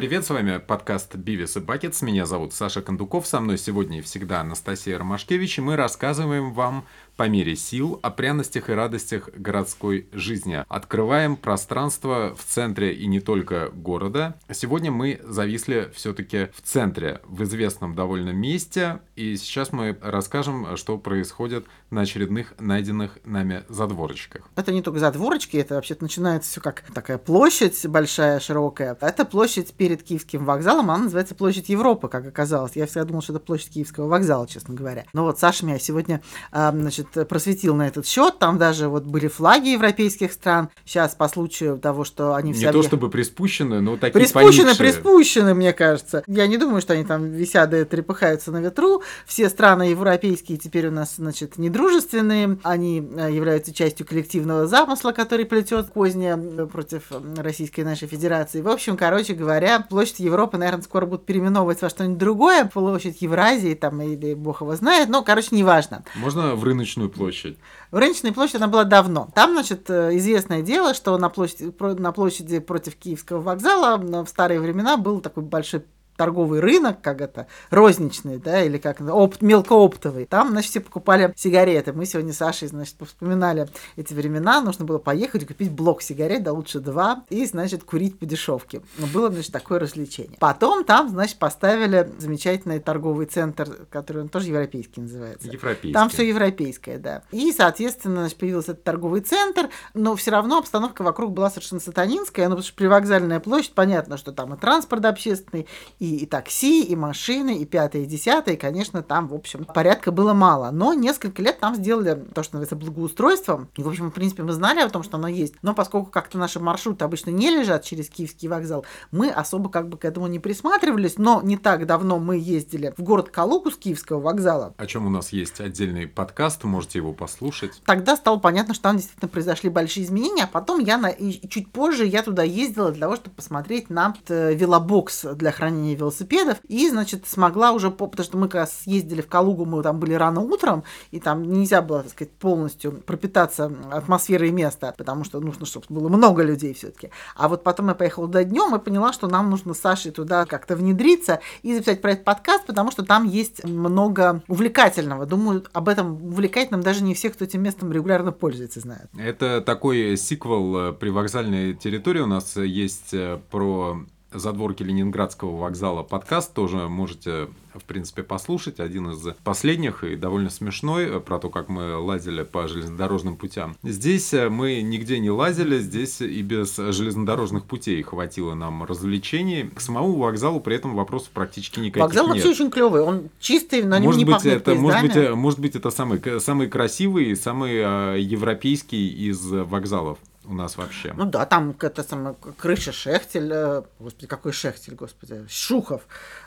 Привет, с вами подкаст «Бивис и Бакетс». Меня зовут Саша Кондуков, со мной сегодня и всегда Анастасия Ромашкевич, и мы рассказываем вам по мере сил о пряностях и радостях городской жизни. Открываем пространство в центре и не только города. Сегодня мы зависли все-таки в центре, в известном довольно месте, и сейчас мы расскажем, что происходит на очередных найденных нами задворочках. Это не только задворочки, это вообще-то начинается все как такая площадь большая, широкая. Это площадь перед Киевским вокзалом, она называется площадь Европы, как оказалось. Я всегда думал, что это площадь Киевского вокзала, честно говоря. Но вот Саша меня сегодня, а, значит, просветил на этот счет. Там даже вот были флаги европейских стран. Сейчас по случаю того, что они все... Не то чтобы приспущены, но такие Приспущены, поникшие. приспущены, мне кажется. Я не думаю, что они там висят и трепыхаются на ветру. Все страны европейские теперь у нас, значит, недружественные. Они э, являются частью коллективного замысла, который плетет козни э, против э, Российской нашей Федерации. В общем, короче говоря, площадь Европы, наверное, скоро будут переименовывать во что-нибудь другое. Площадь Евразии там или бог его знает. Но, короче, неважно. Можно в рыночную площадь? В Рыночной она была давно. Там, значит, э, известное дело, что на площади, на площади против Киевского вокзала в старые времена был такой большой торговый рынок, как это, розничный, да, или как опт, мелкооптовый. Там, значит, все покупали сигареты. Мы сегодня с Сашей, значит, вспоминали эти времена. Нужно было поехать и купить блок сигарет, да лучше два, и, значит, курить по дешевке. Было, значит, такое развлечение. Потом там, значит, поставили замечательный торговый центр, который он тоже европейский называется. Европейский. Там все европейское, да. И, соответственно, значит, появился этот торговый центр, но все равно обстановка вокруг была совершенно сатанинская, ну, потому что привокзальная площадь, понятно, что там и транспорт общественный, и и, такси, и машины, и пятое, и десятое, и, конечно, там, в общем, порядка было мало. Но несколько лет там сделали то, что называется благоустройством. И, в общем, в принципе, мы знали о том, что оно есть. Но поскольку как-то наши маршруты обычно не лежат через Киевский вокзал, мы особо как бы к этому не присматривались. Но не так давно мы ездили в город Калугу с Киевского вокзала. О чем у нас есть отдельный подкаст, можете его послушать. Тогда стало понятно, что там действительно произошли большие изменения, а потом я на... и чуть позже я туда ездила для того, чтобы посмотреть на э, велобокс для хранения велосипедов, и, значит, смогла уже, потому что мы как раз ездили в Калугу, мы там были рано утром, и там нельзя было, так сказать, полностью пропитаться атмосферой места, потому что нужно, чтобы было много людей все-таки. А вот потом я поехала туда днем и поняла, что нам нужно с Сашей туда как-то внедриться и записать про этот подкаст, потому что там есть много увлекательного. Думаю, об этом увлекательном даже не все, кто этим местом регулярно пользуется, знают. Это такой сиквел э, при вокзальной территории у нас есть э, про задворки Ленинградского вокзала подкаст тоже можете, в принципе, послушать. Один из последних и довольно смешной э, про то, как мы лазили по железнодорожным путям. Здесь э, мы нигде не лазили, здесь и без железнодорожных путей хватило нам развлечений. К самому вокзалу при этом вопросов практически никаких Вокзал нет. вообще очень клевый, он чистый, на нем может не быть, это, может быть, э, может быть, это самый, самый красивый, самый европейский из вокзалов у нас вообще. Ну да, там это самая крыша Шехтель, э, господи, какой Шехтель, господи, Шухов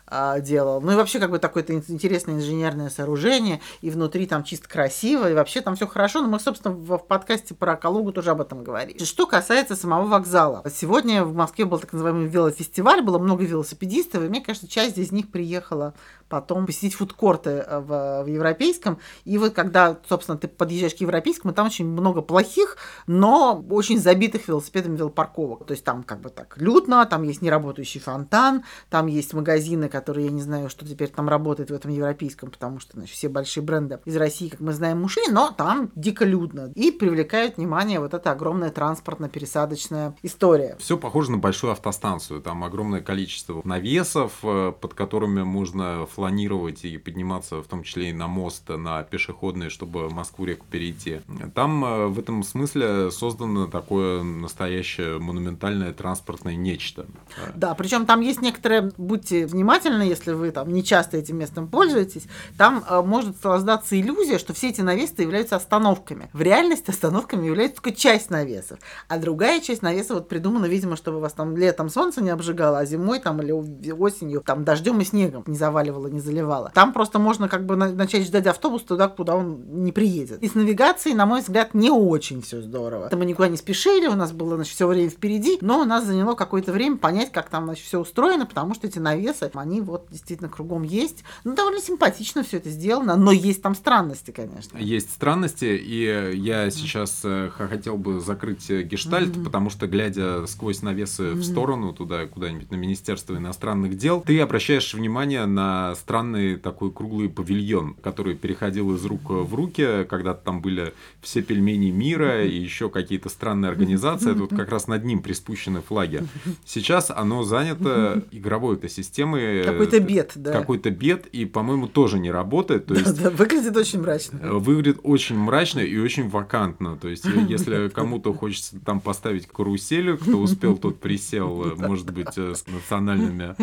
а, делал. Ну и вообще как бы такое-то интересное инженерное сооружение, и внутри там чисто красиво, и вообще там все хорошо. Но мы, собственно, в, в подкасте про Калугу тоже об этом говорили. Что касается самого вокзала. Сегодня в Москве был так называемый велофестиваль, было много велосипедистов, и мне кажется, часть из них приехала потом посетить фудкорты э, в, в европейском. И вот когда, собственно, ты подъезжаешь к европейскому, там очень много плохих, но очень забитых велосипедами велопарковок. То есть там как бы так людно, там есть неработающий фонтан, там есть магазины, которые, я не знаю, что теперь там работает в этом европейском, потому что значит, все большие бренды из России, как мы знаем, ушли, но там дико людно. И привлекает внимание вот эта огромная транспортно-пересадочная история. Все похоже на большую автостанцию. Там огромное количество навесов, э, под которыми можно фланировать и подниматься, в том числе и на мост, на пешеходный, чтобы Москву-реку перейти. Там э, в этом смысле создано такое настоящее монументальное транспортное нечто. Да, причем там есть некоторые, будьте внимательны, внимательно, если вы там не часто этим местом пользуетесь, там э, может создаться иллюзия, что все эти навесы являются остановками. В реальности остановками является только часть навесов, а другая часть навеса вот придумана, видимо, чтобы вас там летом солнце не обжигало, а зимой там или осенью там дождем и снегом не заваливало, не заливало. Там просто можно как бы начать ждать автобус туда, куда он не приедет. И с навигацией, на мой взгляд, не очень все здорово. Мы никуда не спешили, у нас было значит, все время впереди, но у нас заняло какое-то время понять, как там значит, все устроено, потому что эти навесы, они они вот действительно кругом есть. Ну, довольно симпатично все это сделано, но есть там странности, конечно. Есть странности, и я сейчас э, хотел бы закрыть э, гештальт, mm-hmm. потому что, глядя сквозь навесы mm-hmm. в сторону, туда куда-нибудь на Министерство иностранных дел, ты обращаешь внимание на странный такой круглый павильон, который переходил из рук в руки, когда там были все пельмени мира и еще какие-то странные организации, тут как раз над ним приспущены флаги. Сейчас оно занято игровой этой системой. Какой-то бед, да. Какой-то бед, и, по-моему, тоже не работает. То есть, да, выглядит очень мрачно. Э, выглядит очень мрачно и очень вакантно. То есть, э, если кому-то хочется там поставить карусель, кто успел, тот присел, э, может быть, с национальными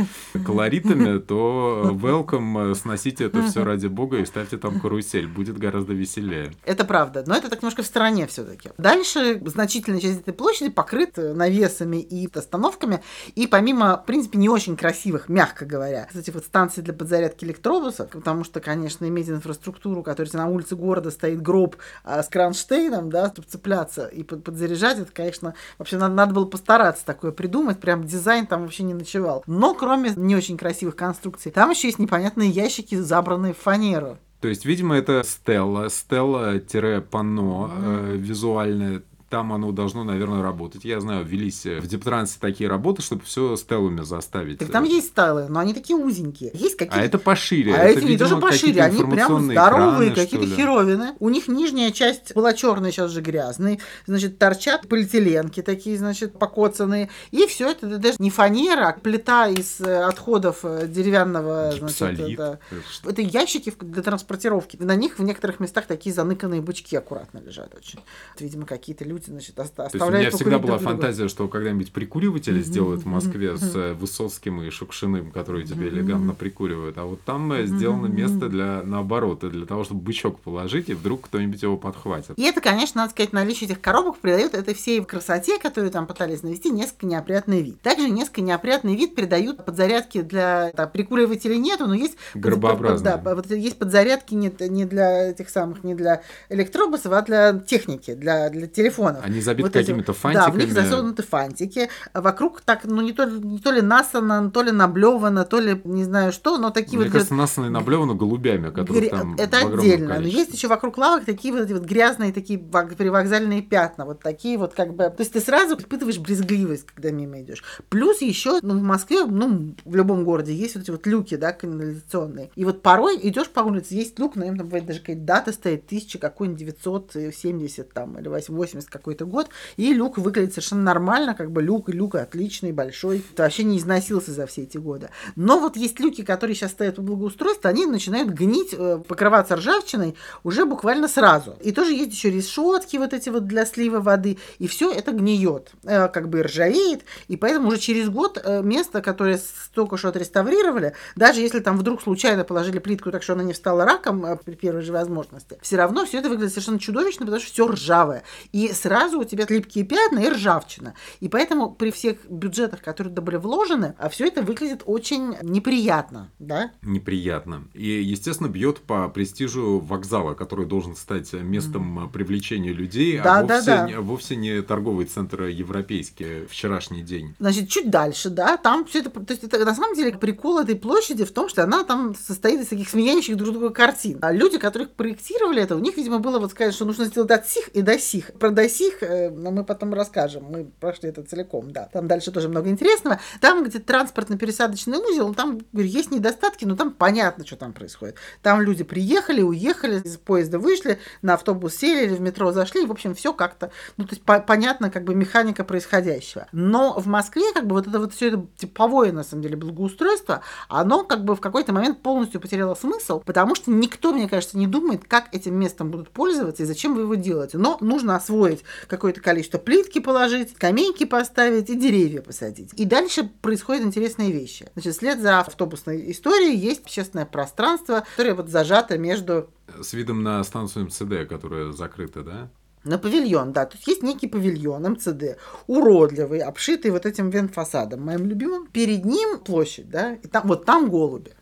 колоритами, то welcome, сносите это все ради бога и ставьте там карусель. Будет гораздо веселее. Это правда, но это так немножко в стороне все-таки. Дальше значительная часть этой площади покрыта навесами и остановками, и помимо, в принципе, не очень красивых, мягко говоря, кстати, вот станции для подзарядки электробусов, потому что, конечно, иметь инфраструктуру, которая на улице города стоит гроб а, с кронштейном, да, чтобы цепляться и под, подзаряжать, это, конечно, вообще надо, надо было постараться такое придумать, прям дизайн там вообще не ночевал. Но кроме не очень красивых конструкций, там еще есть непонятные ящики, забранные в фанеру. То есть, видимо, это стелла, стелла-панно э, визуальное там оно должно, наверное, работать. Я знаю, велись в Дептрансе такие работы, чтобы все стелами заставить. Так там есть стелы, но они такие узенькие. Есть какие А это пошире. А это, эти не тоже пошире, они прям здоровые, какие-то херовины. У них нижняя часть была черная, сейчас же грязная. Значит, торчат полиэтиленки такие, значит, покоцанные. И все это даже не фанера, а плита из э, отходов э, деревянного. Значит, это, это ящики для транспортировки. На них в некоторых местах такие заныканные бычки аккуратно лежат очень. Это, видимо, какие-то люди люди, значит, оставляют. То есть у меня всегда была фантазия, что когда-нибудь прикуриватели сделают в Москве с э, Высоцким и Шукшиным, которые тебе элегантно прикуривают, а вот там э, сделано место для, наоборот, для того, чтобы бычок положить, и вдруг кто-нибудь его подхватит. И это, конечно, надо сказать, наличие этих коробок придает этой всей красоте, которую там пытались навести, несколько неопрятный вид. Также несколько неопрятный вид придают подзарядки для там, прикуривателей нету, но есть гробообразные. Да, вот есть подзарядки не, не для этих самых, не для электробусов, а для техники, для, для телефона миллионов. Они забиты вот какими-то фантиками. Да, в них засунуты фантики. Вокруг так, ну, не то, не то ли насано, то ли наблевано, то ли не знаю что, но такие Мне вот... кажется, насано и наблевано голубями, которые Гря... там Это отдельно. Но есть еще вокруг лавок такие вот эти вот грязные такие привокзальные пятна. Вот такие вот как бы... То есть ты сразу испытываешь брезгливость, когда мимо идешь. Плюс еще, ну, в Москве, ну, в любом городе есть вот эти вот люки, да, канализационные. И вот порой идешь по улице, есть люк, на нем там бывает даже какая-то дата стоит, тысяча какой-нибудь 970 там, или 80 какой-то год, и люк выглядит совершенно нормально, как бы люк, люк отличный, большой, это вообще не износился за все эти годы. Но вот есть люки, которые сейчас стоят у благоустройства, они начинают гнить, э, покрываться ржавчиной уже буквально сразу. И тоже есть еще решетки вот эти вот для слива воды, и все это гниет, э, как бы ржавеет, и поэтому уже через год э, место, которое только что отреставрировали, даже если там вдруг случайно положили плитку так, что она не встала раком при первой же возможности, все равно все это выглядит совершенно чудовищно, потому что все ржавое. И сразу у тебя липкие пятна и ржавчина. И поэтому при всех бюджетах, которые туда были вложены, а все это выглядит очень неприятно, да? Неприятно. И, естественно, бьет по престижу вокзала, который должен стать местом mm. привлечения людей, да, а вовсе, да, да. Не, вовсе не торговый центр европейский вчерашний день. Значит, чуть дальше, да, там все это, то есть это на самом деле прикол этой площади в том, что она там состоит из таких сменяющих друг друга картин. А люди, которых проектировали это, у них, видимо, было вот сказать, что нужно сделать от сих и до сих. Про до сих э, но мы потом расскажем. Мы прошли это целиком, да. Там дальше тоже много интересного. Там, где транспортно-пересадочный узел, там говорю, есть недостатки, но там понятно, что там происходит. Там люди приехали, уехали, из поезда вышли, на автобус сели или в метро зашли, в общем, все как-то, ну, то есть по понятно, как бы механика происходящего. Но в Москве, как бы вот это вот все это типовое, на самом деле, благоустройство, оно как бы в какой-то момент полностью потеряло смысл, потому что никто, мне кажется, не думает, как этим местом будут пользоваться и зачем вы его делаете. Но нужно освоить какое-то количество плитки положить, скамейки поставить и деревья посадить. И дальше происходят интересные вещи. Значит, вслед за автобусной историей есть общественное пространство, которое вот зажато между... С видом на станцию МЦД, которая закрыта, да? На павильон, да. То есть есть некий павильон МЦД, уродливый, обшитый вот этим венфасадом, моим любимым. Перед ним площадь, да, и там, вот там голуби.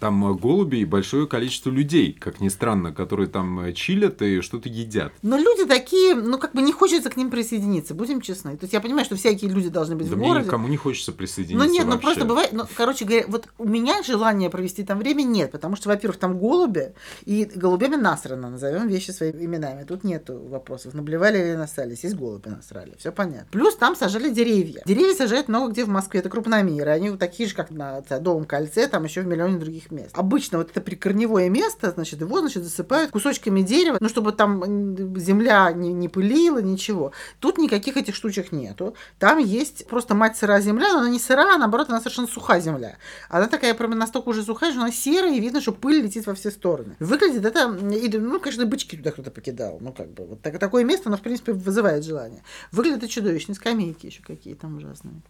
Там э, голуби и большое количество людей, как ни странно, которые там э, чилят и что-то едят. Но люди такие, ну, как бы не хочется к ним присоединиться, будем честны. То есть я понимаю, что всякие люди должны быть Да в мне городе. никому не хочется присоединиться Ну нет, ну вообще. просто бывает, ну, короче говоря, вот у меня желания провести там время нет, потому что, во-первых, там голуби, и голубями насрано, назовем вещи своими именами. Тут нету вопросов, наблевали или насрались, есть голуби насрали, все понятно. Плюс там сажали деревья. Деревья сажают много где в Москве, это крупномеры, они вот такие же, как на Садовом кольце, там еще в миллионе других мест. Обычно вот это прикорневое место, значит, его, значит, засыпают кусочками дерева, ну, чтобы там земля не, не пылила, ничего. Тут никаких этих штучек нету. Там есть просто мать сыра земля, но она не сыра, а наоборот, она совершенно суха земля. Она такая прям настолько уже сухая, что она серая, и видно, что пыль летит во все стороны. Выглядит это, и, ну, конечно, бычки туда кто-то покидал. Ну, как бы, вот так- такое место, оно, в принципе, вызывает желание. Выглядит это чудовищно, скамейки еще какие там ужасные.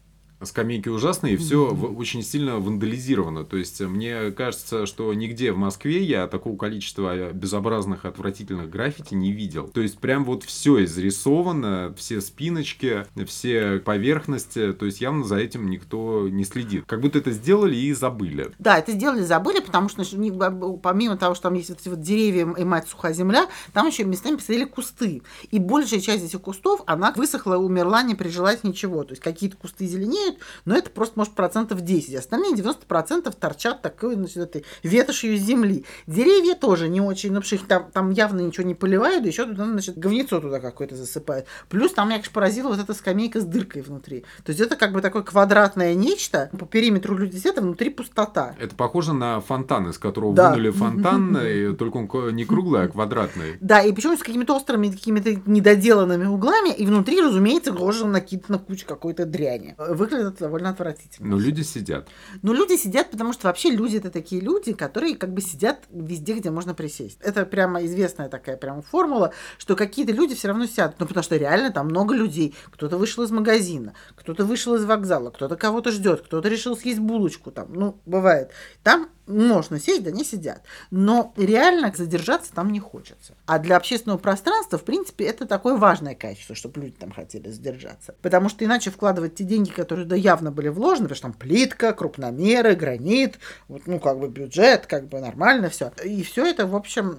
Скамейки ужасные, и все очень сильно вандализировано. То есть, мне кажется, что нигде в Москве я такого количества безобразных, отвратительных граффити не видел. То есть, прям вот все изрисовано, все спиночки, все поверхности. То есть, явно за этим никто не следит. Как будто это сделали и забыли. Да, это сделали, забыли, потому что помимо того, что там есть вот эти вот деревья и мать сухая земля, там еще местами посадили кусты. И большая часть этих кустов, она высохла, умерла, не прижилась ничего. То есть какие-то кусты зеленеют, но это просто, может, процентов 10. Остальные 90% торчат такой, значит, этой ветошью земли. Деревья тоже не очень, ну, потому что там, там явно ничего не поливают, еще туда, значит, говнецо туда какое-то засыпают. Плюс там меня, конечно, поразила вот эта скамейка с дыркой внутри. То есть это как бы такое квадратное нечто, по периметру люди сидят, а внутри пустота. Это похоже на фонтан, из которого Да. вынули фонтан, и только он не круглый, а квадратный. Да, и причем с какими-то острыми, какими-то недоделанными углами, и внутри, разумеется, гложа накидана куча какой-то дряни. Выглядит это довольно отвратительно. Но люди сидят. Но люди сидят, потому что вообще люди это такие люди, которые как бы сидят везде, где можно присесть. Это прямо известная такая прямо формула, что какие-то люди все равно сядут. Ну, потому что реально там много людей. Кто-то вышел из магазина, кто-то вышел из вокзала, кто-то кого-то ждет, кто-то решил съесть булочку там. Ну, бывает. Там можно сесть, да не сидят. Но реально задержаться там не хочется. А для общественного пространства, в принципе, это такое важное качество, чтобы люди там хотели задержаться. Потому что иначе вкладывать те деньги, которые да, явно были вложены, потому что там плитка, крупномеры, гранит, вот, ну, как бы бюджет, как бы нормально все. И все это, в общем,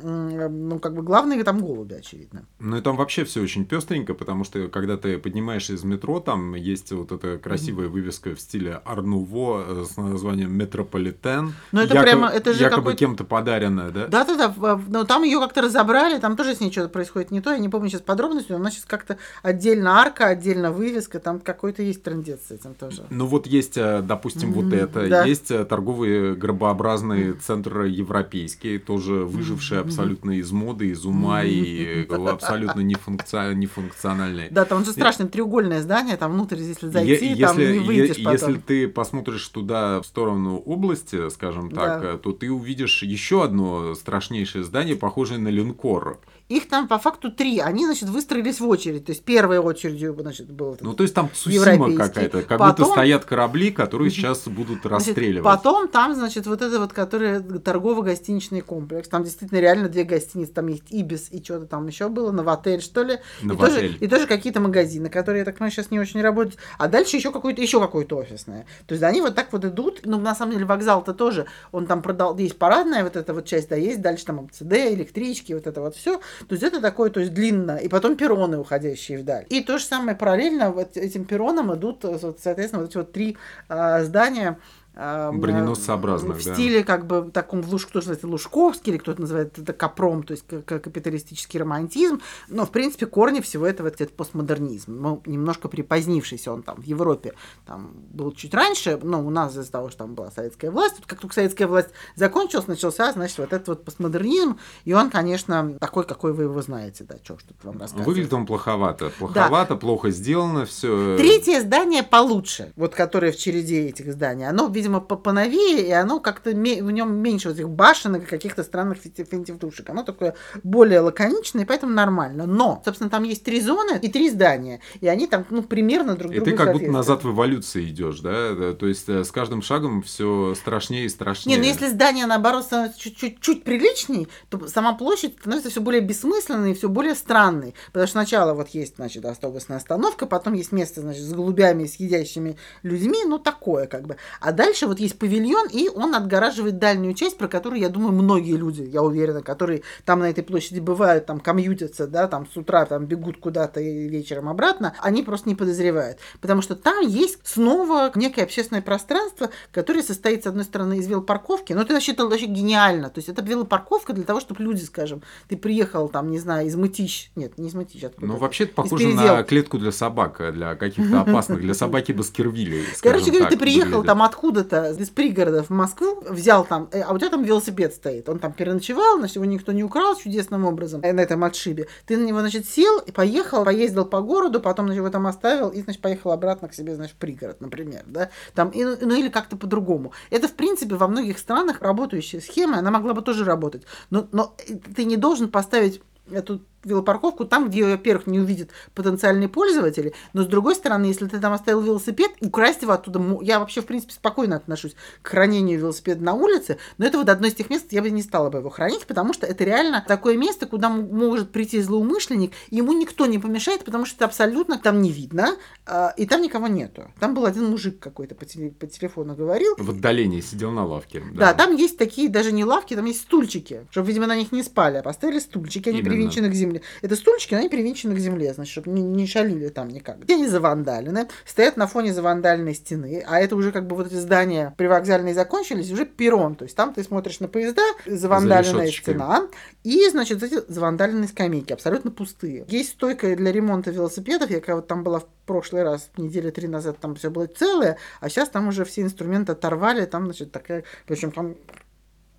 ну, как бы главные там голуби, очевидно. Ну и там вообще все очень пестренько, потому что когда ты поднимаешься из метро, там есть вот эта красивая вывеска в стиле Арнуво с названием Метрополитен. Ну, это Якобы- прямо- это же якобы кем-то подаренная, да? Да-да-да, в- в- но там ее как-то разобрали, там тоже с ней что-то происходит не то, я не помню сейчас подробностей, но она сейчас как-то отдельно арка, отдельно вывеска, там какой-то есть трендец с этим тоже. Ну вот есть, э, допустим, вот Мгм, это, да. есть э, торговые гробообразные центры европейские, тоже выжившие абсолютно из моды, из ума и э, абсолютно нефункци- нефункциональные. Да, там же страшное треугольное здание, там внутрь, если зайти, там не выйдешь потом. если ты посмотришь туда в сторону области, скажем так, Да. э, то ты увидишь еще одно страшнейшее здание, похожее на линкор. Их там по факту три, они, значит, выстроились в очередь, то есть первой очередью, значит, был Ну, то есть там Цусима какая-то, как Потом- будто стоят корабли, которые сейчас будут Значит, расстреливать. потом там, значит, вот это вот, который торгово-гостиничный комплекс. Там действительно реально две гостиницы. Там есть Ибис и что-то там еще было, Новотель, что ли. И тоже, Новотель. и тоже какие-то магазины, которые, я так понимаю, сейчас не очень работают. А дальше еще какое-то, еще какое-то офисное. То есть они вот так вот идут. Ну, на самом деле, вокзал-то тоже, он там продал, есть парадная вот эта вот часть, да, есть дальше там МЦД, электрички, вот это вот все. То есть это такое, то есть длинно. И потом перроны, уходящие вдаль. И то же самое параллельно вот этим перронам идут, э, соответственно, вот эти вот три а, здания, Броненосцеобразных, в да. стиле как бы таком кто называется Лужковский, или кто-то называет это Капром, то есть капиталистический романтизм. Но, в принципе, корни всего этого это постмодернизм. Ну, немножко припозднившийся он там в Европе. Там был чуть раньше, но у нас из-за того, что там была советская власть, тут как только советская власть закончилась, начался, значит, вот этот вот постмодернизм, и он, конечно, такой, какой вы его знаете, да, что что вам рассказывать. Выглядит он плоховато. Плоховато, плохо сделано, все. Третье здание получше, вот которое в череде этих зданий. Оно, видимо, по- поновее, и оно как-то в нем меньше вот этих башенок и каких-то странных финтифлюшек. Оно такое более лаконичное, и поэтому нормально. Но, собственно, там есть три зоны и три здания. И они там, ну, примерно друг И другу ты как будто назад в эволюции идешь, да? Да, То есть э, с каждым шагом все страшнее и страшнее. Не, ну если здание, наоборот, становится чуть-чуть чуть приличней, то сама площадь становится все более бессмысленной и все более странной. Потому что сначала вот есть, значит, автобусная остановка, потом есть место, значит, с голубями, с едящими людьми, ну, такое как бы. А дальше дальше вот есть павильон, и он отгораживает дальнюю часть, про которую, я думаю, многие люди, я уверена, которые там на этой площади бывают, там комьютятся, да, там с утра там бегут куда-то и вечером обратно, они просто не подозревают. Потому что там есть снова некое общественное пространство, которое состоит, с одной стороны, из велопарковки, но это вообще, это вообще гениально. То есть это велопарковка для того, чтобы люди, скажем, ты приехал там, не знаю, из Мытищ, нет, не из Мытищ, откуда Ну, вообще это похоже на клетку для собак, для каких-то опасных, для собаки Баскервилей. Короче говоря, ты приехал там откуда-то из пригорода в Москву, взял там, э, а у тебя там велосипед стоит, он там переночевал, значит, его никто не украл чудесным образом э, на этом отшибе. Ты на него, значит, сел и поехал, поездил по городу, потом, значит, его там оставил и, значит, поехал обратно к себе, значит, в пригород, например, да, там, и, ну или как-то по-другому. Это, в принципе, во многих странах работающая схема, она могла бы тоже работать, но, но ты не должен поставить эту велопарковку там, где, во-первых, не увидят потенциальные пользователи, но с другой стороны, если ты там оставил велосипед, украсть его оттуда, я вообще, в принципе, спокойно отношусь к хранению велосипеда на улице, но это вот одно из тех мест, я бы не стала бы его хранить, потому что это реально такое место, куда может прийти злоумышленник, ему никто не помешает, потому что это абсолютно там не видно, а, и там никого нету. Там был один мужик какой-то по, теле, по телефону говорил. В отдалении сидел на лавке. Да. да, там есть такие даже не лавки, там есть стульчики, чтобы, видимо, на них не спали, а поставили стульчики, они привинчены к земле земле. Это стульчики, они привинчены к земле, значит, чтобы не, не шалили там никак. Где они завандалины, стоят на фоне завандальной стены, а это уже как бы вот эти здания привокзальные закончились, уже перрон, то есть там ты смотришь на поезда, завандальная стена, и, значит, эти завандальные скамейки, абсолютно пустые. Есть стойка для ремонта велосипедов, я когда вот там была в прошлый раз, недели три назад, там все было целое, а сейчас там уже все инструменты оторвали, там, значит, такая, причем там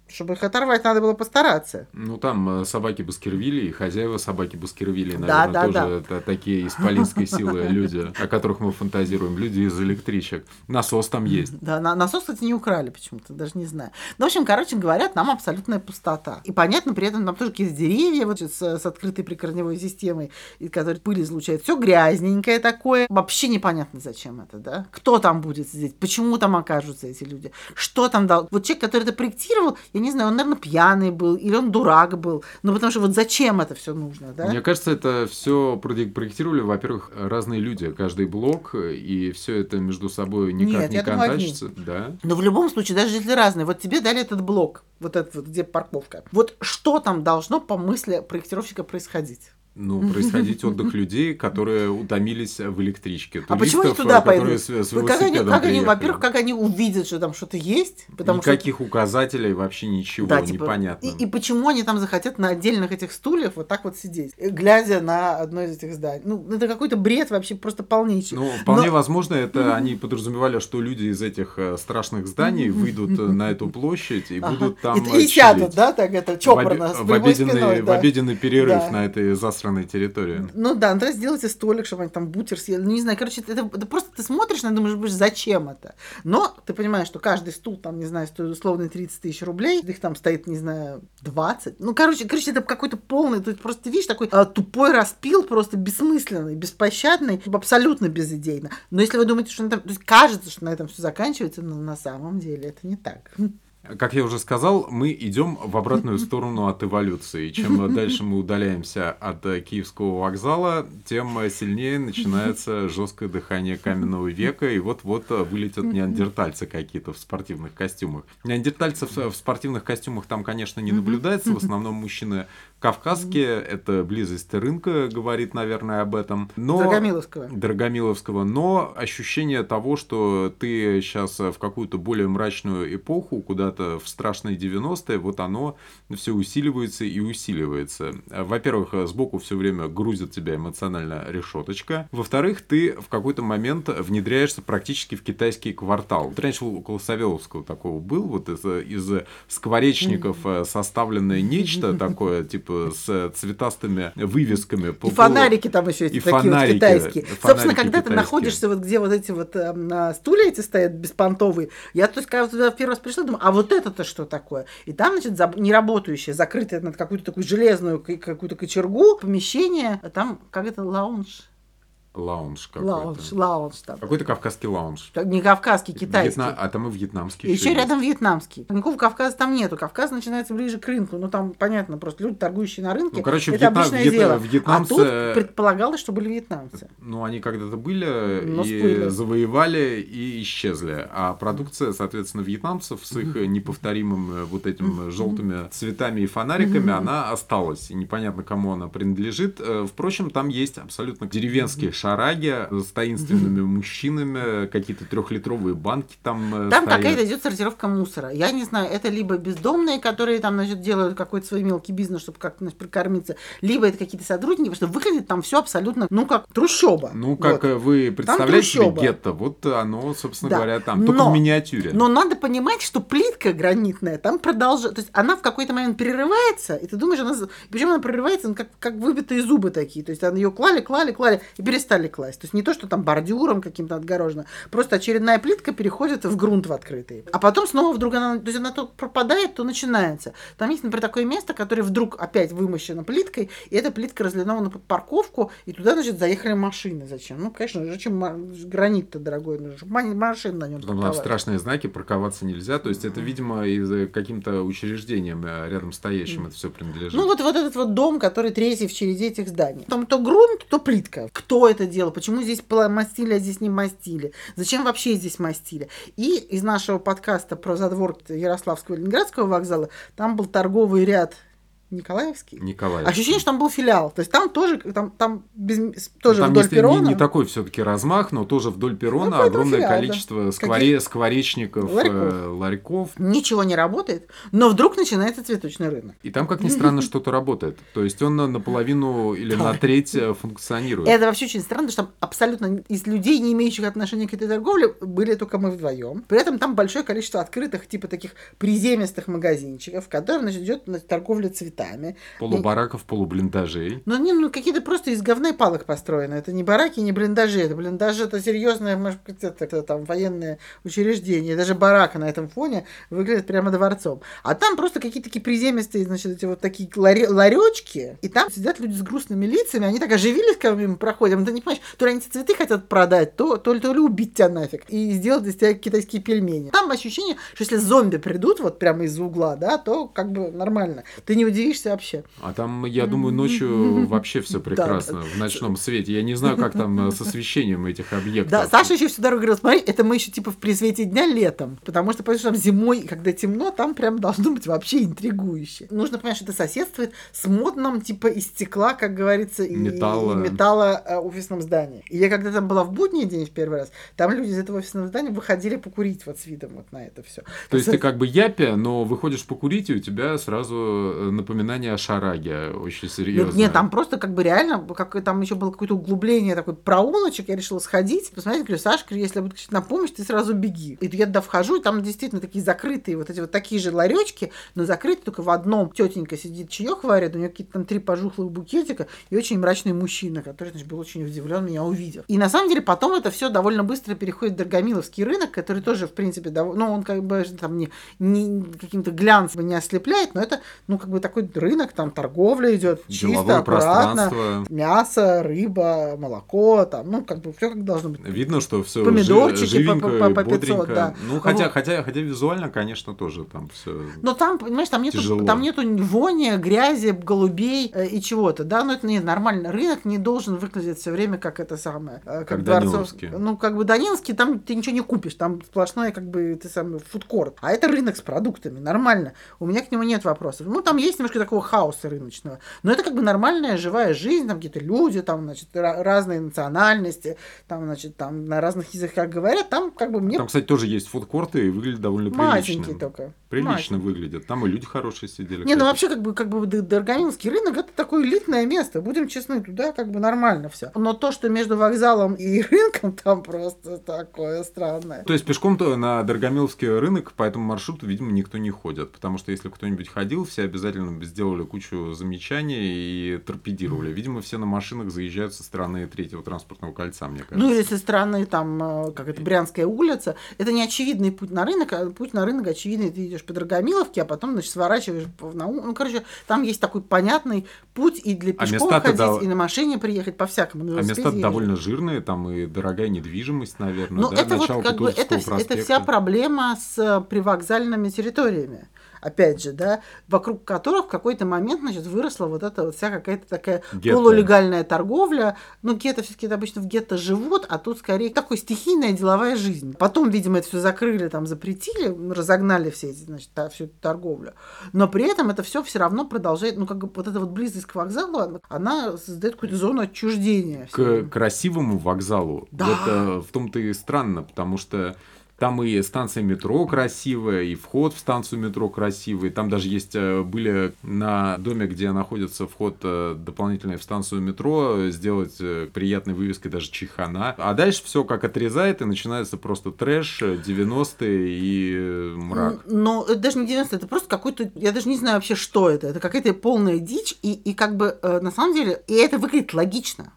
чтобы их оторвать, надо было постараться. Ну, там э, собаки Баскервилли и хозяева собаки Баскервилли, наверное, да, да, тоже да. такие исполинской силы люди, о которых мы фантазируем. Люди из электричек. Насос там есть. Да, насос, кстати, не украли почему-то, даже не знаю. Ну, в общем, короче говоря, там абсолютная пустота. И понятно, при этом там тоже какие-то деревья вот с, с открытой прикорневой системой, которые пыль излучает. Все грязненькое такое. Вообще непонятно, зачем это, да? Кто там будет сидеть? Почему там окажутся эти люди? Что там дал? Вот человек, который это проектировал, я не знаю, он, наверное, пьяный был, или он дурак был. Ну, потому что вот зачем это все нужно, да? Мне кажется, это все проектировали, во-первых, разные люди, каждый блок, и все это между собой никак Нет, не контачится. Да? Но в любом случае, даже если разные, вот тебе дали этот блок, вот этот вот, где парковка. Вот что там должно по мысли проектировщика происходить? Ну, происходить отдых людей, которые утомились в электричке. А почему они туда пойдут? С, с как они, как они, во-первых, как они увидят, что там что-то есть? Потому Никаких что... указателей, вообще ничего, да, типа, непонятно. И, и почему они там захотят на отдельных этих стульях вот так вот сидеть, глядя на одно из этих зданий? Ну, это какой-то бред вообще просто полнейший. Ну, вполне Но... возможно, это они подразумевали, что люди из этих э, страшных зданий выйдут э, на эту площадь и будут там И, и сядут, да, так это чопорно, в, обеденный, в обеденный перерыв на этой засранной засранной территории. Ну да, тогда сделайте столик, чтобы они там бутер съели. Ну не знаю, короче, это, это просто ты смотришь на думаешь, зачем это? Но ты понимаешь, что каждый стул там, не знаю, стоит условно 30 тысяч рублей, их там стоит, не знаю, 20. Ну, короче, короче, это какой-то полный, ты просто видишь такой а, тупой распил, просто бессмысленный, беспощадный, абсолютно безыдейно. Но если вы думаете, что на этом, то есть кажется, что на этом все заканчивается, но на самом деле это не так. Как я уже сказал, мы идем в обратную сторону от эволюции. Чем дальше мы удаляемся от э, Киевского вокзала, тем сильнее начинается жесткое дыхание каменного века, и вот-вот э, вылетят неандертальцы какие-то в спортивных костюмах. Неандертальцев в спортивных костюмах там, конечно, не наблюдается, в основном мужчины кавказские, это близость рынка говорит, наверное, об этом. Но... Драгомиловского. Драгомиловского. Но ощущение того, что ты сейчас в какую-то более мрачную эпоху, куда куда-то в страшные 90-е, вот оно все усиливается и усиливается. Во-первых, сбоку все время грузит тебя эмоционально решеточка. Во-вторых, ты в какой-то момент внедряешься практически в китайский квартал. Вот раньше около Савеловского такого был, вот из, из скворечников составленное нечто такое, типа с цветастыми вывесками. И фонарики там еще эти и такие фонарики, вот китайские. Фонарики Собственно, когда китайские. ты находишься вот где вот эти вот э, стулья эти стоят беспонтовые, я то есть когда туда в первый раз пришла, думаю, а вот это-то что такое? И там, значит, заб... неработающее, закрытое над какую-то такую железную какую-то кочергу помещение, а там как это лаунж, Лаунж какой-то. Лаунж, лаунж там. Какой-то кавказский лаунж. Не кавказский, китайский. Вьетна- А там и вьетнамский Еще есть. рядом вьетнамский. Никакого Кавказа там нету. Кавказ начинается ближе к рынку. Ну, там, понятно, просто люди, торгующие на рынке, Ну, короче, это вьетна- обычное вьетна- дело. вьетнамцы- А тут предполагалось, что были вьетнамцы. Ну, они когда-то были Но и всплыли. завоевали и исчезли. А продукция, соответственно, вьетнамцев с их неповторимым э, вот этим желтыми цветами и фонариками, она осталась. И непонятно, кому она принадлежит. Э, Впрочем, там есть абсолютно деревенские шараги с таинственными мужчинами, какие-то трехлитровые банки там э, Там какая-то идет сортировка мусора. Я не знаю, это либо бездомные, которые там, значит, делают какой-то свой мелкий бизнес, чтобы как-то значит, прокормиться, либо это какие-то сотрудники, потому что выглядит там все абсолютно, ну, как трущоба. Ну, как Вот. э, вы представляете себе гетто, вот оно, собственно Да. говоря, там, только Но- в миниатюре. Но надо понимать, что плитка гранитная там продолжает. То есть она в какой-то момент перерывается, и ты думаешь, она. Причем она прерывается, ну, как, как выбитые зубы такие. То есть ее клали, клали, клали и перестали класть. То есть не то, что там бордюром каким-то отгорожено. Просто очередная плитка переходит в грунт в открытый. А потом снова вдруг она. То есть она то пропадает, то начинается. Там есть, например, такое место, которое вдруг опять вымощено плиткой, и эта плитка разлинована под парковку, и туда, значит, заехали машины. Зачем? Ну, конечно, зачем гранит-то дорогой? нужен, машин на нем Потом там страшные знаки, парковаться нельзя. То есть это, видимо, из каким-то учреждением э, рядом стоящим это все принадлежит. Ну вот, вот этот вот дом, который третий в череде этих зданий. Там то грунт, то плитка. Кто это делал? Почему здесь мастили, а здесь не мастили? Зачем вообще здесь мастили? И из нашего подкаста про задвор Ярославского и Ленинградского вокзала там был торговый ряд Николаевский. Николай. Ощущение, что там был филиал. То есть там тоже, там, там без, тоже там вдоль не, перрона. не, не такой все-таки размах, но тоже вдоль перрона Ну, огромное филиал, да. количество скворе- скворечников, Ларьков. э, ларьков. Ничего не работает, но вдруг начинается цветочный рынок. И там, как ни странно, что-то работает. То есть он на- наполовину или на треть э, функционирует. Это вообще очень странно, что там абсолютно из людей, не имеющих отношения к этой торговле, были только мы вдвоем. При этом там большое количество открытых, типа таких приземистых магазинчиков, в которых, значит, идет торговля цветами. Полубараков, полублиндажей. Но они ну, какие-то просто из говна и палок построены. Это не бараки, не блиндажи. Это блиндажи, это серьезное, может быть, это, это там военное учреждение. Даже барака на этом фоне выглядит прямо дворцом. А там просто какие-то такие приземистые, значит, эти вот такие ларе- ларечки. И там сидят люди с грустными лицами. Они так оживились, когда мы проходим. Ты не понимаешь, то ли они цветы хотят продать, то, то, ли, то ли убить тебя нафиг. И сделать из тебя китайские пельмени. Там ощущение, что если зомби придут вот прямо из угла, да, то как бы нормально. Ты не удивишься вообще. А там, я думаю, ночью вообще все прекрасно в ночном свете. Я не знаю, как там э, с освещением этих объектов. Да, Саша еще всю дорогу говорил, смотри, это мы еще типа в при свете дня летом, потому что, что там зимой, когда темно, там прям должно быть вообще интригующе. Нужно понимать, что это соседствует с модным типа из стекла, как говорится, и Металла. и металла э, офисном здании. И я когда там была в будний день в первый раз, там люди из этого офисного здания выходили покурить вот с видом вот на это все. То есть ты как бы япи, но выходишь покурить, и у тебя сразу э, напоминание о шараге очень серьезно. Нет, нет, там просто как бы реально, как там еще было какое-то углубление, такой проулочек, я решила сходить, посмотреть, говорю, Сашка, если я буду кричать на помощь, ты сразу беги. И я туда вхожу, и там действительно такие закрытые, вот эти вот такие же ларечки, но закрыты только в одном. Тетенька сидит, чаек варит, у нее какие-то там три пожухлых букетика, и очень мрачный мужчина, который, значит, был очень удивлен меня увидев. И на самом деле потом это все довольно быстро переходит в Доргомиловский рынок, который тоже, в принципе, дов- ну, он как бы там не, не каким-то глянцем не ослепляет, но это, ну, как бы такой рынок, там торговля идет, чисто, аккуратно. Мясо, рыба, молоко, там, ну, как бы все как должно быть. Видно, что все Помидорчики живенько, по- по- по 500, бодренько. да. Ну, хотя, Вот. хотя, хотя визуально, конечно, тоже там все. Но там, понимаешь, там нету, Тяжело. там нету вони, грязи, голубей э, и чего-то, да, но это не нормально. Рынок не должен выглядеть все время как это самое, э, как, Как дворцов. Даниловский. Ну, как бы Даниловский, там ты ничего не купишь, там сплошной, как бы, ты самый фудкорт. А это рынок с продуктами, нормально. У меня к нему нет вопросов. Ну, там есть немножко такого хаоса рыночного, но это как бы нормальная живая жизнь, там какие-то люди, там, значит, разные национальности, там, значит, там на разных языках говорят, там как бы мне Там, кстати, тоже есть фудкорты и выглядят довольно прилично. только. Прилично Маленький. выглядят. Там и люди хорошие сидели. Не, ну вообще, как бы, как бы Д- Дорогомиловский рынок это такое элитное место, будем честны, туда как бы нормально все. Но то, что между вокзалом и рынком, там просто такое странное. То есть пешком-то на Дорогомиловский рынок по этому маршруту, видимо, никто не ходит. Потому что если кто-нибудь ходил, все обязательно сделали кучу замечаний и торпедировали. Видимо, все на машинах заезжают со стороны третьего транспортного кольца, мне кажется. Ну или со стороны там, э, как это, Брянская улица. Это не очевидный путь на рынок, а путь на рынок очевидный. Ты идешь по Драгомиловке, а потом, значит, сворачиваешь на Ну, короче, там есть такой понятный путь и для А пешком места ходить, тогда- и на машине приехать, по-всякому. А места довольно жирные, там и дорогая недвижимость, наверное, Ну, да? это вот Начало как бы, это, это вся проблема с э, привокзальными территориями. Опять же, да, вокруг которых в какой-то момент, значит, выросла вот эта вот вся какая-то такая Гетто. полулегальная торговля. Ну, гетто все-таки обычно в гетто живут, а тут скорее такой стихийная деловая жизнь. Потом, видимо, это все закрыли, там запретили, разогнали все эти, значит, всю эту торговлю. Но при этом это все все равно продолжает, ну, как бы вот эта вот близость к вокзалу, она- создает какую-то зону отчуждения. К красивому вокзалу. Да. Вот э, в том-то и странно, потому что там и станция метро красивая, и вход в станцию метро красивый. Там даже есть э, были на доме, где находится вход э, дополнительный в станцию метро, э, сделать приятной вывеской даже чехана. А дальше все как отрезает, и начинается просто трэш, э, 90-е и мрак. Но это даже не 90, это просто какой-то, я даже не знаю вообще, что это. Это какая-то полная дичь, и, и как бы на самом деле, и это выглядит логично.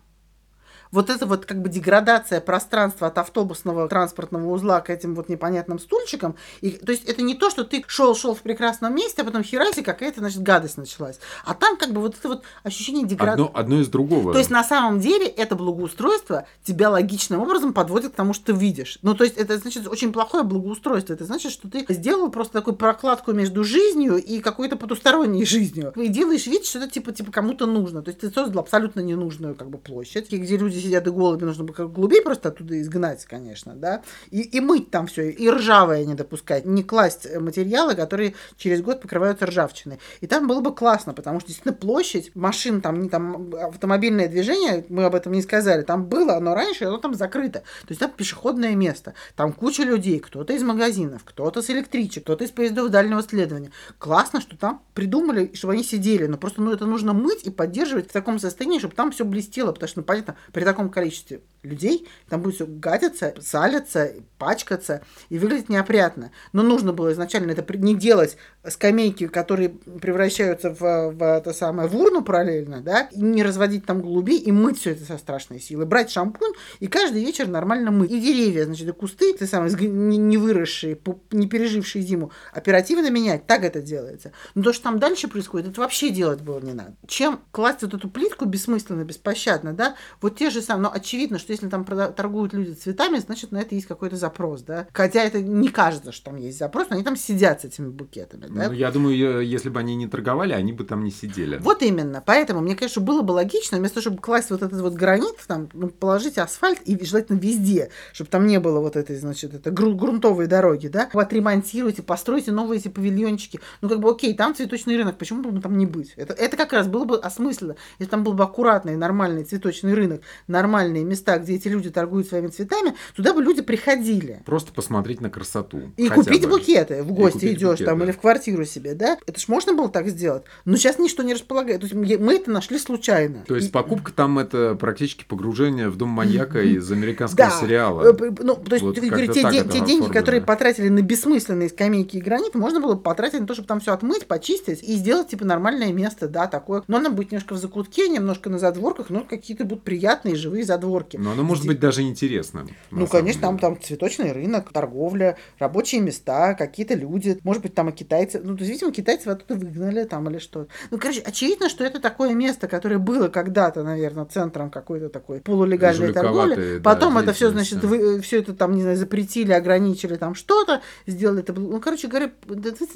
Вот это вот как бы деградация пространства от автобусного транспортного узла к этим вот непонятным стульчикам. И, то есть это не то, что ты шел-шел в прекрасном месте, а потом хераси какая-то, значит, гадость началась. А там как бы вот это вот ощущение деградации. Одно, одно из другого. То есть на самом деле это благоустройство тебя логичным образом подводит к тому, что ты видишь. Ну, то есть это значит очень плохое благоустройство. Это значит, что ты сделал просто такую прокладку между жизнью и какой-то потусторонней жизнью. И делаешь вид, что это типа, типа кому-то нужно. То есть ты создал абсолютно ненужную как бы площадь, где люди сидят и голуби, нужно бы как голубей просто оттуда изгнать, конечно, да. И, и мыть там все, и ржавое не допускать, не класть материалы, которые через год покрываются ржавчиной. И там было бы классно, потому что действительно площадь, машин там, не там автомобильное движение, мы об этом не сказали, там было, но раньше оно там закрыто. То есть там пешеходное место, там куча людей, кто-то из магазинов, кто-то с электричек, кто-то из поездов дальнего следования. Классно, что там придумали, чтобы они сидели, но просто ну, это нужно мыть и поддерживать в таком состоянии, чтобы там все блестело, потому что, ну, понятно, при таком количестве людей там будет все гадиться, салиться, пачкаться и выглядеть неопрятно. Но нужно было изначально это не делать скамейки, которые превращаются в, в это самое в урну параллельно, да, и не разводить там голубей и мыть все это со страшной силой. Брать шампунь и каждый вечер нормально мыть. И деревья, значит, и кусты, те самые не, выросшие, не пережившие зиму, оперативно менять. Так это делается. Но то, что там дальше происходит, это вообще делать было не надо. Чем класть вот эту плитку бессмысленно, беспощадно, да, вот те же самые, но очевидно, что если там торгуют люди цветами, значит, на это есть какой-то запрос, да. Хотя это не кажется, что там есть запрос, но они там сидят с этими букетами, да. Ну, я думаю, если бы они не торговали, они бы там не сидели. Вот именно. Поэтому, мне, конечно, было бы логично, вместо того, чтобы класть вот этот вот гранит, там, ну, положить асфальт и желательно везде, чтобы там не было вот этой, значит, это гру- грунтовой дороги, да, отремонтируйте, постройте новые эти павильончики. Ну, как бы, окей, там цветочный рынок, почему бы там не быть? Это, это как раз было бы осмысленно. Если там был бы аккуратный, нормальный цветочный рынок, нормальные места, где эти люди торгуют своими цветами, туда бы люди приходили. Просто посмотреть на красоту. И купить бы. букеты. В гости идешь букет, там да. или в квартиру себе, да? Это ж можно было так сделать. Но сейчас ничто не располагает. То есть мы это нашли случайно. То есть И- покупка там это практически погружение в дом маньяка из американского сериала. Э, Ну, то есть, те, деньги, которые потратили на бессмысленные скамейки и гранит, можно было бы потратить на то, чтобы там все отмыть, почистить и сделать, типа, нормальное место, да, такое. Но оно будет немножко в закутке, немножко на задворках, но какие-то будут приятные живые задворки. Но оно может Здесь- быть даже интересным. Ну, конечно, там, деле. там цветочный рынок, торговля, рабочие места, какие-то люди, может быть, там и китайцы. Ну, то есть, видимо, китайцев оттуда выгнали там или что. Ну, короче, очевидно, что это такое место, которое было когда-то, наверное, центром какой-то такой полулегальной торговли. да, Потом это все, значит, вы, все это там, не знаю, запретили, ограничили там что-то, сделали это. Ну, короче говоря,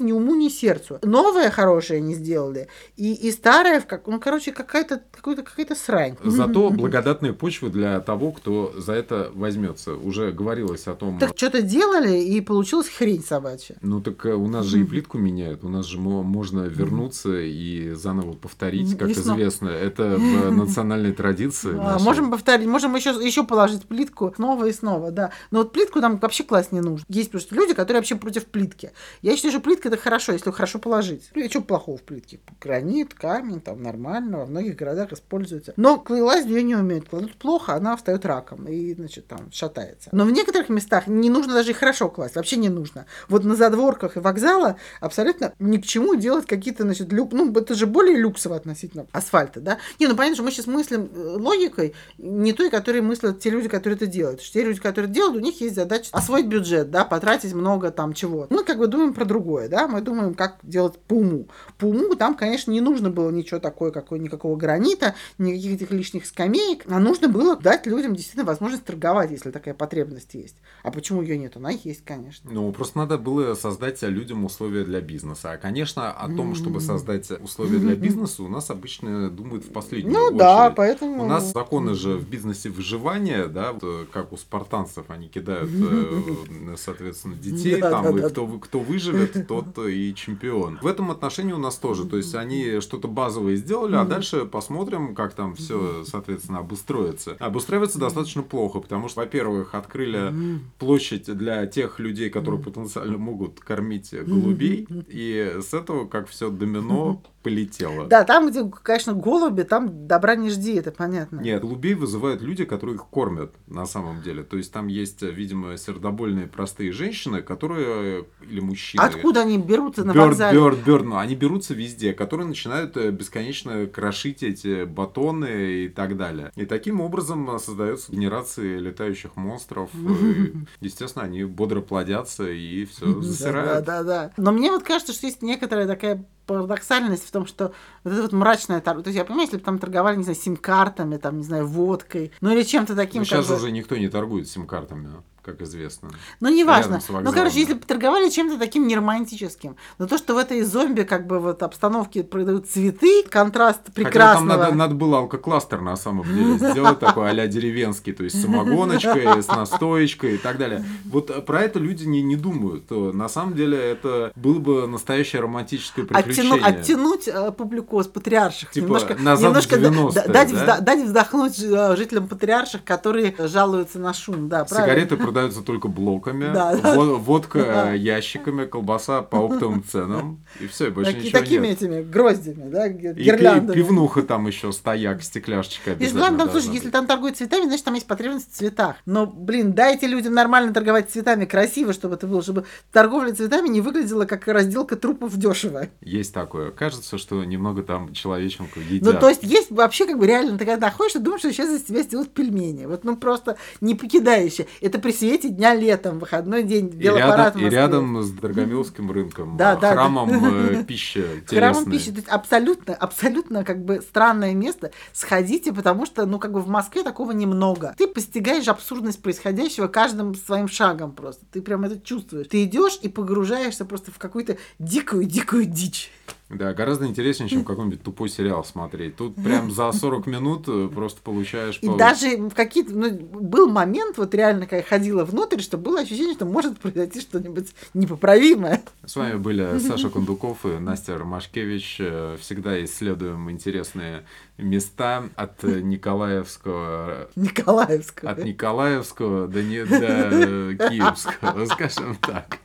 ни уму, ни сердцу. Новое хорошее не сделали. И, и старое, в как, ну, короче, какая-то какая-то какая-то срань. Зато благодатная почва для того, кто за это возьмется. Уже говорилось о том. Так что-то делали, и получилась хрень собачья. Ну так э, у нас же и плитку меняют, у нас же мо- можно вернуться и заново повторить, как известно. Это в национальной традиции. А, можем повторить, можем еще, еще положить плитку снова и снова, да. Но вот плитку там вообще класть не нужно. Есть просто люди, которые вообще против плитки. Я считаю, что плитка это хорошо, если хорошо положить. Ну, и что плохого в плитке? Гранит, камень, там нормально, во многих городах используется. Но класть ее не умеют. Кладут плохо, она встает раком и, значит, там шатается. Но в некоторых местах не нужно даже и хорошо класть, вообще не нужно. Вот на задворках и вокзала абсолютно ни к чему делать какие-то, значит, люк... ну, это же более люксово относительно асфальта, да? Не, ну, понятно, что мы сейчас мыслим э, логикой, не той, которой мыслят те люди, которые это делают. Что те люди, которые это делают, у них есть задача освоить бюджет, да, потратить много там чего. Мы как бы думаем про другое, да, мы думаем, как делать по уму. По уму там, конечно, не нужно было ничего такое, какой, никакого гранита, никаких этих лишних скамеек, а нужно было дать людям действительно возможность торговать, если такая потребность есть. А почему ее нет? Она есть, конечно. Ну, просто надо было создать людям условия для бизнеса. А, конечно, о том, чтобы создать условия для бизнеса, у нас обычно думают в последнюю ну, очередь. да, поэтому... У нас законы же в бизнесе выживания, да, вот, э, как у спартанцев, они кидают, э, соответственно, детей, Да, там, да, и да. кто, кто выживет, тот и чемпион. В этом отношении у нас тоже, то есть они что-то базовое сделали, а дальше посмотрим, как там все, соответственно, обустроится. Обустраивается достаточно плохо, потому что, во-первых, открыли площадь для тех людей, которые потенциально могут кормить голубей, и с этого как все домино полетело. Да, там, где, конечно, голуби, там добра не жди, это понятно. Нет, голубей вызывают люди, которые их кормят на самом деле. То есть там есть, видимо, сердобольные простые женщины, которые или мужчины. Откуда они берутся на Бёрд, вокзале? бёрд, бёрд, ну, они берутся везде, которые начинают э, бесконечно крошить эти батоны и так далее. И таким образом э, создаются генерации летающих монстров. Естественно, они бодро плодятся и все засирают. да, да, да. Но мне вот кажется, что есть некоторая такая парадоксальность в том, что вот это вот мрачная торговля. То есть я понимаю, если бы там торговали, не знаю, сим-картами, там, не знаю, водкой, ну или чем-то таким. Ну, сейчас бы- уже никто не торгует сим-картами, как известно. Ну, неважно. Ну, короче, если бы торговали чем-то таким неромантическим. Но то, что в этой зомби, как бы, вот обстановке продают цветы, контраст Хотя прекрасного. там надо, надо было алкокластер на самом деле сделать такой а-ля деревенский, то есть с самогоночкой, с настоечкой и так далее. Вот э, про это люди не, не думают. То На самом деле это было бы настоящее романтическое Оттяну- приключение. оттянуть э, публику с патриарших. Типа немножко, назад в немножко да- 90-е, да- дать, да? взда- дать вздохнуть э, жителям патриарших, которые жалуются на шум. Да, правильно. Сигареты продаются только блоками, Да, да. во- водка Да. ящиками, колбаса по оптовым ценам, и все, больше Таки- ничего такими нет. этими гроздями, да, ги- И гирляндами. пивнуха там еще, стояк, стекляшечка Если, обязательно ладно, там, слушай, если быть. там торгуют цветами, значит, там есть потребность в цветах. Но, блин, дайте людям нормально торговать цветами, красиво, чтобы это было, чтобы торговля цветами не выглядела как разделка трупов дешево. Есть такое. Кажется, что немного там человеченку едят. Ну, то есть, есть вообще, как бы, реально, ты когда ходишь, ты думаешь, что сейчас из тебя сделают пельмени. Вот, ну, просто не покидающие. Это при свете дня летом, выходной день, в и рядом с Драгомилским рынком, Да, а, да, да. храмом э, пищи Храмом пищи. То есть абсолютно, абсолютно как бы странное место. Сходите, потому что, ну, как бы в Москве такого немного. Ты постигаешь абсурдность происходящего каждым своим шагом просто. Ты прям это чувствуешь. Ты идешь и погружаешься просто в какую-то дикую-дикую дичь. Да, гораздо интереснее, чем какой-нибудь тупой сериал смотреть. Тут прям за 40 минут э, просто получаешь... И даже в какие-то... Ну, был момент, вот реально, когда я ходила внутрь, что было ощущение, что может произойти что-нибудь непоправимое. С вами были Саша Кондуков и Настя Ромашкевич. Э, Всегда исследуем интересные места от э, Николаевского Николаевского. от Николаевского до, не, до Киевского, скажем так.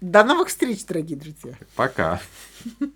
До новых встреч, дорогие друзья. Пока.